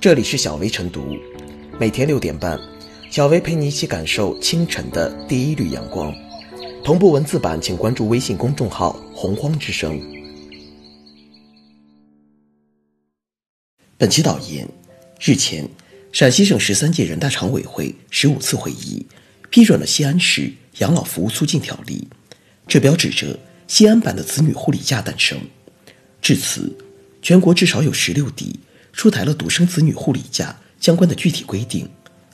这里是小薇晨读，每天六点半，小薇陪你一起感受清晨的第一缕阳光。同步文字版，请关注微信公众号“洪荒之声”。本期导言：日前，陕西省十三届人大常委会十五次会议批准了西安市养老服务促进条例，这标志着西安版的子女护理假诞生。至此，全国至少有十六地。出台了独生子女护理假相关的具体规定，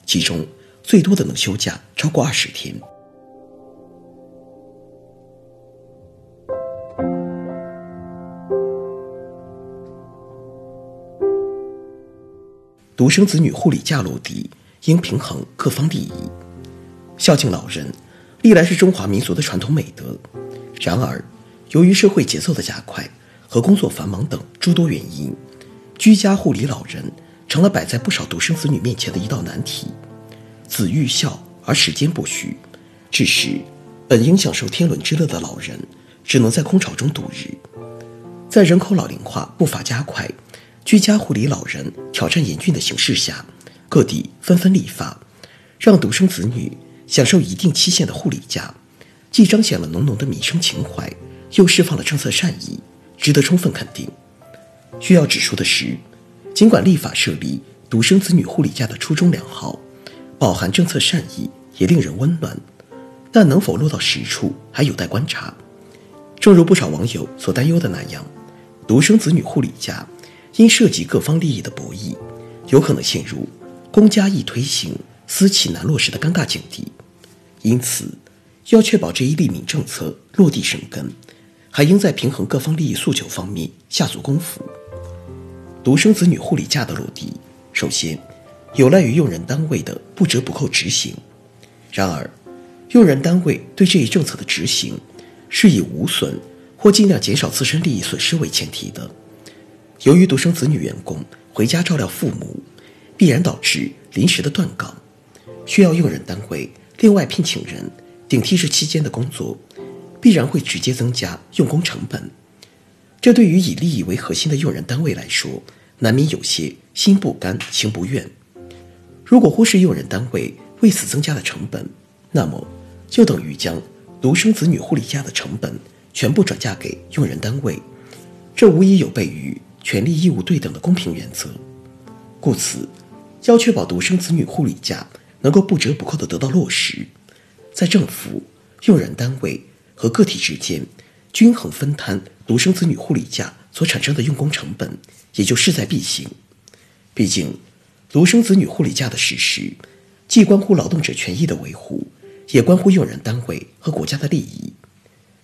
其中最多的能休假超过二十天。独生子女护理假落地，应平衡各方利益。孝敬老人，历来是中华民族的传统美德。然而，由于社会节奏的加快和工作繁忙等诸多原因，居家护理老人成了摆在不少独生子女面前的一道难题，子欲孝而时间不许，致使本应享受天伦之乐的老人只能在空巢中度日。在人口老龄化步伐加快、居家护理老人挑战严峻的形势下，各地纷纷立法，让独生子女享受一定期限的护理假，既彰显了浓浓的民生情怀，又释放了政策善意，值得充分肯定。需要指出的是，尽管立法设立独生子女护理假的初衷良好，饱含政策善意，也令人温暖，但能否落到实处还有待观察。正如不少网友所担忧的那样，独生子女护理假因涉及各方利益的博弈，有可能陷入公家易推行、私企难落实的尴尬境地。因此，要确保这一利民政策落地生根，还应在平衡各方利益诉求方面下足功夫。独生子女护理假的落地，首先有赖于用人单位的不折不扣执行。然而，用人单位对这一政策的执行，是以无损或尽量减少自身利益损失为前提的。由于独生子女员工回家照料父母，必然导致临时的断岗，需要用人单位另外聘请人顶替这期间的工作，必然会直接增加用工成本。这对于以利益为核心的用人单位来说，难免有些心不甘情不愿。如果忽视用人单位为此增加的成本，那么就等于将独生子女护理假的成本全部转嫁给用人单位，这无疑有悖于权利义务对等的公平原则。故此，要确保独生子女护理假能够不折不扣地得到落实，在政府、用人单位和个体之间均衡分摊独生子女护理假所产生的用工成本。也就势在必行。毕竟，独生子女护理假的实施，既关乎劳动者权益的维护，也关乎用人单位和国家的利益。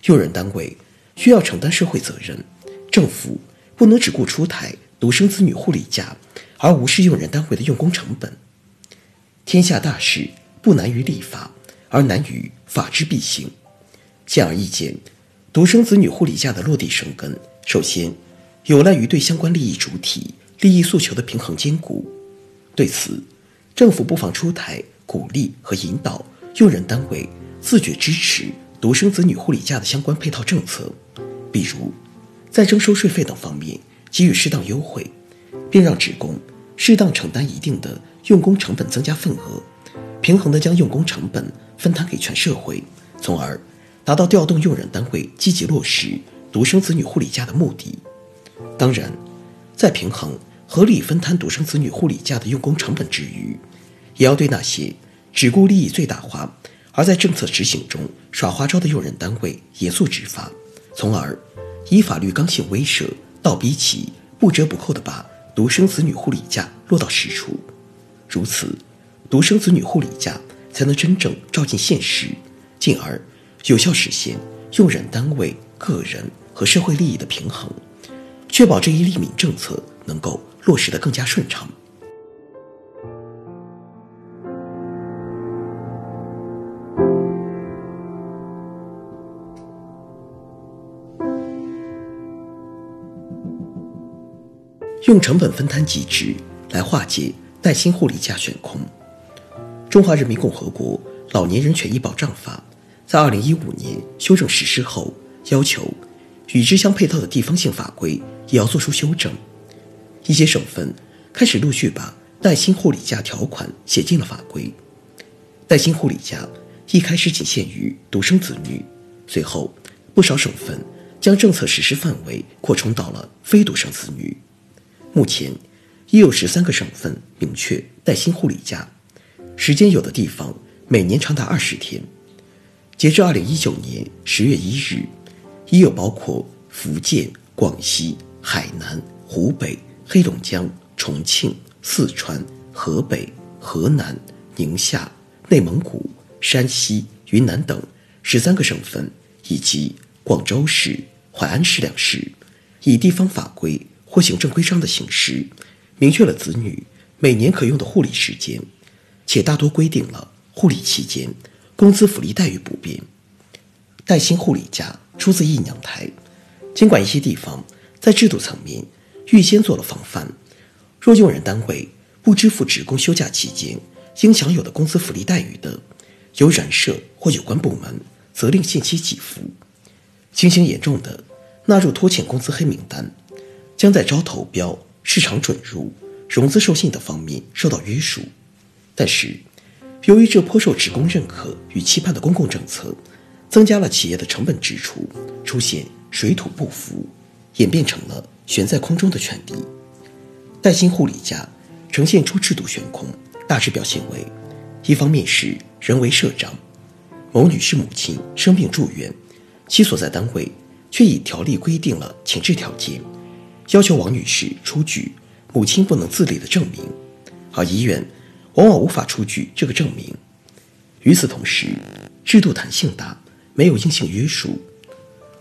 用人单位需要承担社会责任，政府不能只顾出台独生子女护理假，而无视用人单位的用工成本。天下大事不难于立法，而难于法之必行。显而易见，独生子女护理假的落地生根，首先。有赖于对相关利益主体利益诉求的平衡兼顾。对此，政府不妨出台鼓励和引导用人单位自觉支持独生子女护理假的相关配套政策，比如在征收税费等方面给予适当优惠，并让职工适当承担一定的用工成本增加份额，平衡地将用工成本分摊给全社会，从而达到调动用人单位积极落实独生子女护理假的目的。当然，在平衡合理分摊独生子女护理假的用工成本之余，也要对那些只顾利益最大化而在政策执行中耍花招的用人单位严肃执法，从而以法律刚性威慑，倒逼其不折不扣地把独生子女护理假落到实处。如此，独生子女护理假才能真正照进现实，进而有效实现用人单位、个人和社会利益的平衡。确保这一利民政策能够落实的更加顺畅。用成本分摊机制来化解带薪护理假悬空。中华人民共和国老年人权益保障法在二零一五年修正实施后，要求与之相配套的地方性法规。也要做出修正。一些省份开始陆续把带薪护理假条款写进了法规。带薪护理假一开始仅限于独生子女，随后不少省份将政策实施范围扩充到了非独生子女。目前已有十三个省份明确带薪护理假，时间有的地方每年长达二十天。截至二零一九年十月一日，已有包括福建、广西、海南、湖北、黑龙江、重庆、四川、河北、河南、宁夏、内蒙古、山西、云南等十三个省份，以及广州市、淮安市两市，以地方法规或行政规章的形式，明确了子女每年可用的护理时间，且大多规定了护理期间。工资福利待遇不变，带薪护理假出自一娘胎。尽管一些地方在制度层面预先做了防范，若用人单位不支付职工休假期间应享有的工资福利待遇的，由人社或有关部门责令限期给付。情形严重的，纳入拖欠工资黑名单，将在招投标、市场准入、融资授信等方面受到约束。但是，由于这颇受职工认可与期盼的公共政策，增加了企业的成本支出，出现水土不服，演变成了悬在空中的权利。带薪护理假呈现出制度悬空，大致表现为：一方面是人为社长，某女士母亲生病住院，其所在单位却以条例规定了前置条件，要求王女士出具母亲不能自理的证明，而医院。往往无法出具这个证明。与此同时，制度弹性大，没有硬性约束。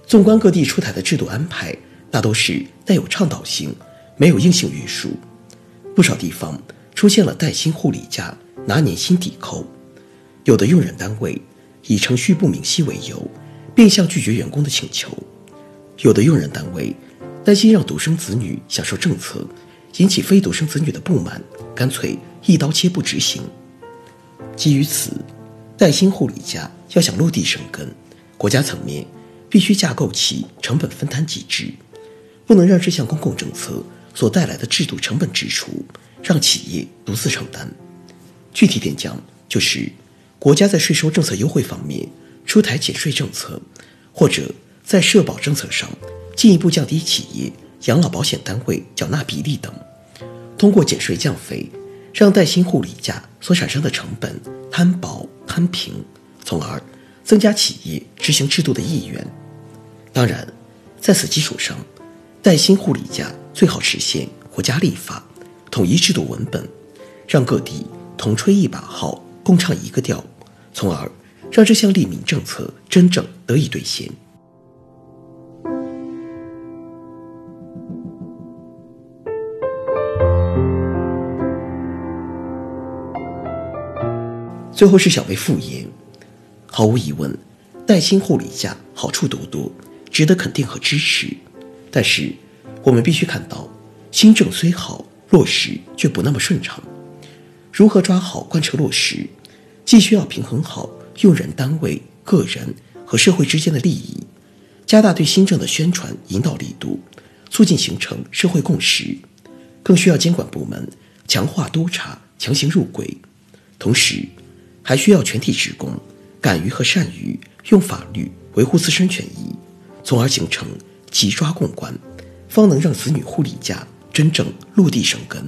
纵观各地出台的制度安排，大都是带有倡导性，没有硬性约束。不少地方出现了带薪护理假拿年薪抵扣，有的用人单位以程序不明晰为由，变相拒绝员工的请求；有的用人单位担心让独生子女享受政策，引起非独生子女的不满，干脆。一刀切不执行。基于此，带薪护理假要想落地生根，国家层面必须架构起成本分摊机制，不能让这项公共政策所带来的制度成本支出让企业独自承担。具体点讲，就是国家在税收政策优惠方面出台减税政策，或者在社保政策上进一步降低企业养老保险单位缴纳比例等，通过减税降费。让带薪护理假所产生的成本摊薄摊平，从而增加企业执行制度的意愿。当然，在此基础上，带薪护理假最好实现国家立法，统一制度文本，让各地同吹一把号，共唱一个调，从而让这项利民政策真正得以兑现。最后是小薇复言，毫无疑问，带薪护理假好处多多，值得肯定和支持。但是，我们必须看到，新政虽好，落实却不那么顺畅。如何抓好贯彻落实，既需要平衡好用人单位、个人和社会之间的利益，加大对新政的宣传引导力度，促进形成社会共识，更需要监管部门强化督查，强行入轨，同时。还需要全体职工敢于和善于用法律维护自身权益，从而形成齐抓共管，方能让子女护理假真正落地生根。